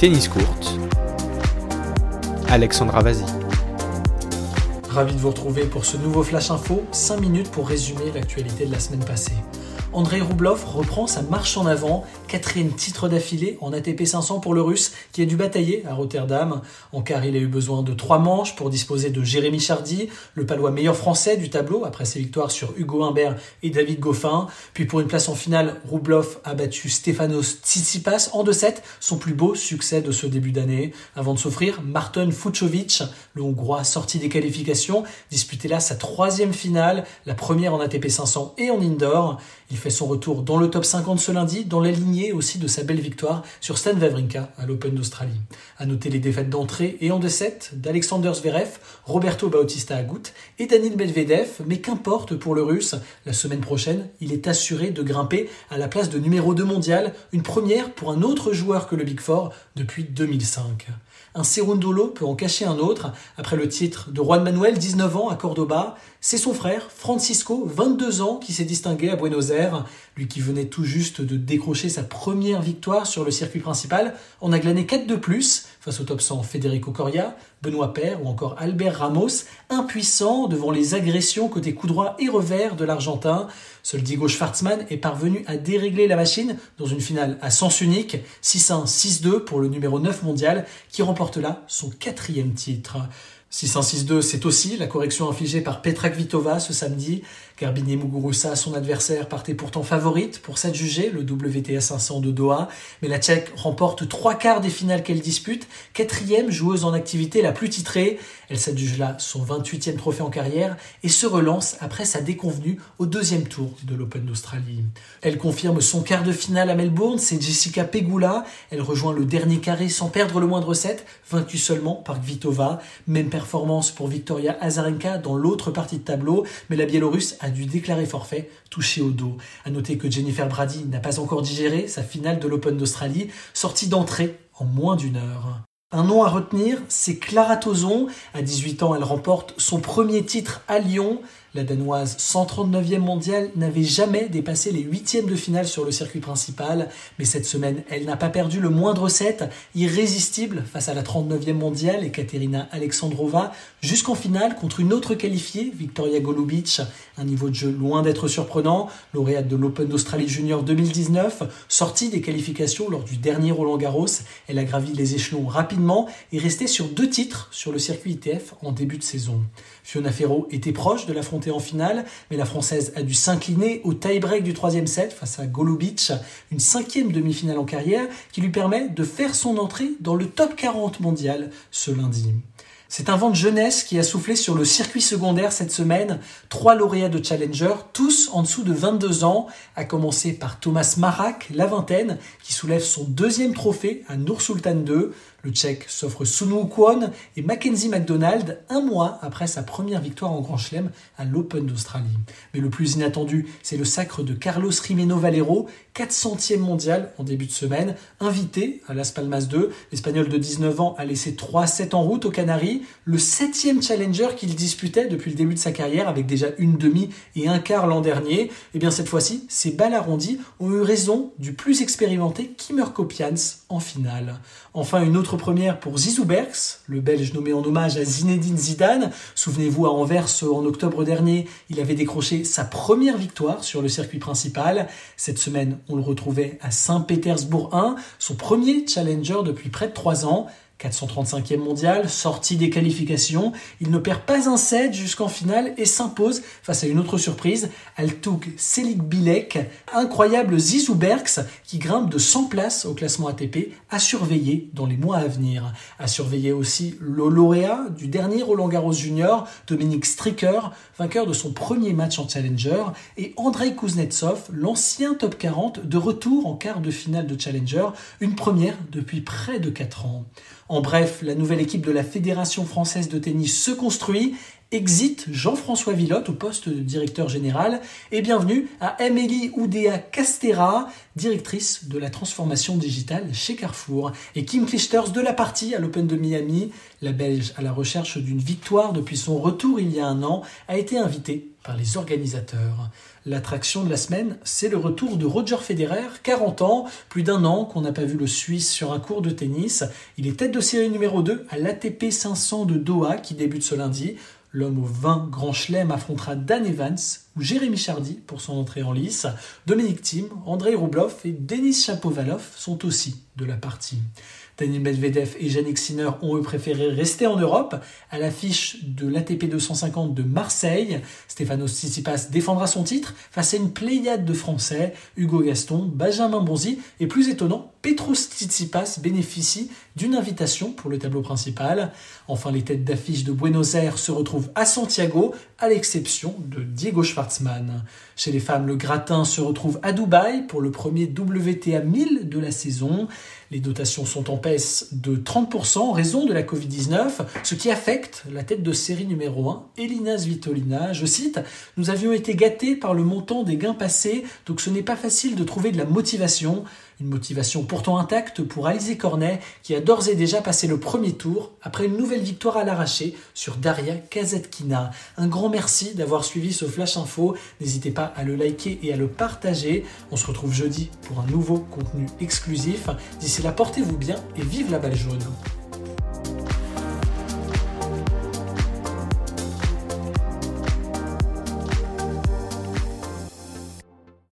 Tennis Court, Alexandra Vazi. Ravi de vous retrouver pour ce nouveau Flash Info, 5 minutes pour résumer l'actualité de la semaine passée. Andrei Rublev reprend sa marche en avant, quatrième titre d'affilée en ATP 500 pour le russe qui a dû batailler à Rotterdam. En quart, il a eu besoin de trois manches pour disposer de Jérémy Chardy, le palois meilleur français du tableau après ses victoires sur Hugo Humbert et David Goffin. Puis pour une place en finale, Rublev a battu Stefanos Tsitsipas en 2-7, son plus beau succès de ce début d'année, avant de s'offrir Martin Fucovic, le Hongrois sorti des qualifications, disputait là sa troisième finale, la première en ATP 500 et en indoor. Fait son retour dans le top 50 ce lundi, dans la lignée aussi de sa belle victoire sur Stan Wawrinka à l'Open d'Australie. À noter les défaites d'entrée et en 2-7 d'Alexander Zverev, Roberto Bautista Agut et Danil Medvedev, mais qu'importe pour le russe, la semaine prochaine, il est assuré de grimper à la place de numéro 2 mondial, une première pour un autre joueur que le Big Four depuis 2005. Un Serundolo peut en cacher un autre. Après le titre de Juan Manuel, 19 ans, à Cordoba, c'est son frère, Francisco, 22 ans, qui s'est distingué à Buenos Aires. Lui qui venait tout juste de décrocher sa première victoire sur le circuit principal, en a glané 4 de plus face au top 100 Federico Coria, Benoît Paire ou encore Albert Ramos, impuissant devant les agressions côté coup droit et revers de l'Argentin. Seul Diego Schwartzmann est parvenu à dérégler la machine dans une finale à sens unique, 6-1, 6-2 pour le numéro 9 mondial, qui remporte là son quatrième titre. 6-1-6-2, c'est aussi la correction infligée par Petra Kvitova ce samedi. Garbine Muguruza, son adversaire, partait pourtant favorite pour s'adjuger le WTA 500 de Doha, mais la Tchèque remporte trois quarts des finales qu'elle dispute, quatrième joueuse en activité la plus titrée. Elle s'adjuge là son 28e trophée en carrière et se relance après sa déconvenue au deuxième tour de l'Open d'Australie. Elle confirme son quart de finale à Melbourne, c'est Jessica Pegula. Elle rejoint le dernier carré sans perdre le moindre set, vaincue seulement par Kvitova. Même performance pour Victoria Azarenka dans l'autre partie de tableau, mais la Biélorusse a dû déclarer forfait, touché au dos. À noter que Jennifer Brady n'a pas encore digéré sa finale de l'Open d'Australie, sortie d'entrée en moins d'une heure. Un nom à retenir, c'est Clara Tozon. À 18 ans, elle remporte son premier titre à Lyon. La Danoise 139e mondiale n'avait jamais dépassé les huitièmes de finale sur le circuit principal, mais cette semaine, elle n'a pas perdu le moindre set, irrésistible face à la 39e mondiale, Ekaterina Alexandrova, jusqu'en finale contre une autre qualifiée, Victoria Golubic, un niveau de jeu loin d'être surprenant, lauréate de l'Open d'Australie Junior 2019, sortie des qualifications lors du dernier Roland Garros, elle a gravi les échelons rapidement et resté sur deux titres sur le circuit ITF en début de saison. Fiona Ferro était proche de en finale, mais la Française a dû s'incliner au tie-break du troisième set face à Golubic, une cinquième demi-finale en carrière qui lui permet de faire son entrée dans le top 40 mondial ce lundi. C'est un vent de jeunesse qui a soufflé sur le circuit secondaire cette semaine. Trois lauréats de Challenger, tous en dessous de 22 ans, à commencer par Thomas Marak, la vingtaine, qui soulève son deuxième trophée à Nour Sultan II. Le Tchèque s'offre Sunu Kwon et Mackenzie McDonald un mois après sa première victoire en Grand Chelem à l'Open d'Australie. Mais le plus inattendu, c'est le sacre de Carlos Rimeno Valero, 400e mondial en début de semaine, invité à Las Palmas 2. L'Espagnol de 19 ans a laissé 3-7 en route aux Canaries, le septième challenger qu'il disputait depuis le début de sa carrière avec déjà une demi et un quart l'an dernier. Et eh bien cette fois-ci, ses balles arrondies ont eu raison du plus expérimenté Kimmer Kopians en finale. Enfin, une autre première pour Zizou Berks, le Belge nommé en hommage à Zinedine Zidane. Souvenez-vous, à Anvers, en octobre dernier, il avait décroché sa première victoire sur le circuit principal. Cette semaine, on le retrouvait à Saint-Pétersbourg 1, son premier challenger depuis près de trois ans. 435e mondial, sorti des qualifications, il ne perd pas un set jusqu'en finale et s'impose face à une autre surprise, Altouk Selik Bilek, incroyable Zizou Berks qui grimpe de 100 places au classement ATP à surveiller dans les mois à venir. À surveiller aussi le lauréat du dernier Roland Garros Junior, Dominique Stricker, vainqueur de son premier match en Challenger, et Andrei Kuznetsov, l'ancien top 40, de retour en quart de finale de Challenger, une première depuis près de 4 ans. En bref, la nouvelle équipe de la Fédération française de tennis se construit. Exit Jean-François Villotte au poste de directeur général et bienvenue à Amélie Oudéa Castera, directrice de la transformation digitale chez Carrefour. Et Kim Clijsters de la partie à l'Open de Miami, la Belge à la recherche d'une victoire depuis son retour il y a un an, a été invitée par les organisateurs. L'attraction de la semaine, c'est le retour de Roger Federer, 40 ans, plus d'un an qu'on n'a pas vu le Suisse sur un cours de tennis. Il est tête de série numéro 2 à l'ATP 500 de Doha qui débute ce lundi. L'homme au 20 Grand Chelem affrontera Dan Evans Jérémy Chardy pour son entrée en lice. Dominique Thiem, Andrei Rublev et Denis Shapovalov sont aussi de la partie. Daniel Medvedev et Yannick Sinner ont eux préféré rester en Europe. À l'affiche de l'ATP 250 de Marseille, Stéphano Tsitsipas défendra son titre face à une pléiade de Français, Hugo Gaston, Benjamin Bonzi et plus étonnant, Petros Tsitsipas bénéficie d'une invitation pour le tableau principal. Enfin, les têtes d'affiche de Buenos Aires se retrouvent à Santiago, à l'exception de Diego Schwartzmann. Chez les femmes, le gratin se retrouve à Dubaï pour le premier WTA 1000 de la saison. Les dotations sont en baisse de 30% en raison de la Covid-19, ce qui affecte la tête de série numéro 1, Elina Svitolina. Je cite, Nous avions été gâtés par le montant des gains passés, donc ce n'est pas facile de trouver de la motivation. Une motivation pourtant intacte pour Alizé Cornet, qui a d'ores et déjà passé le premier tour après une nouvelle victoire à l'arraché sur Daria Kazetkina. Un grand merci d'avoir suivi ce Flash Info. N'hésitez pas à le liker et à le partager. On se retrouve jeudi pour un nouveau contenu exclusif. D'ici là, portez-vous bien et vive la balle jaune.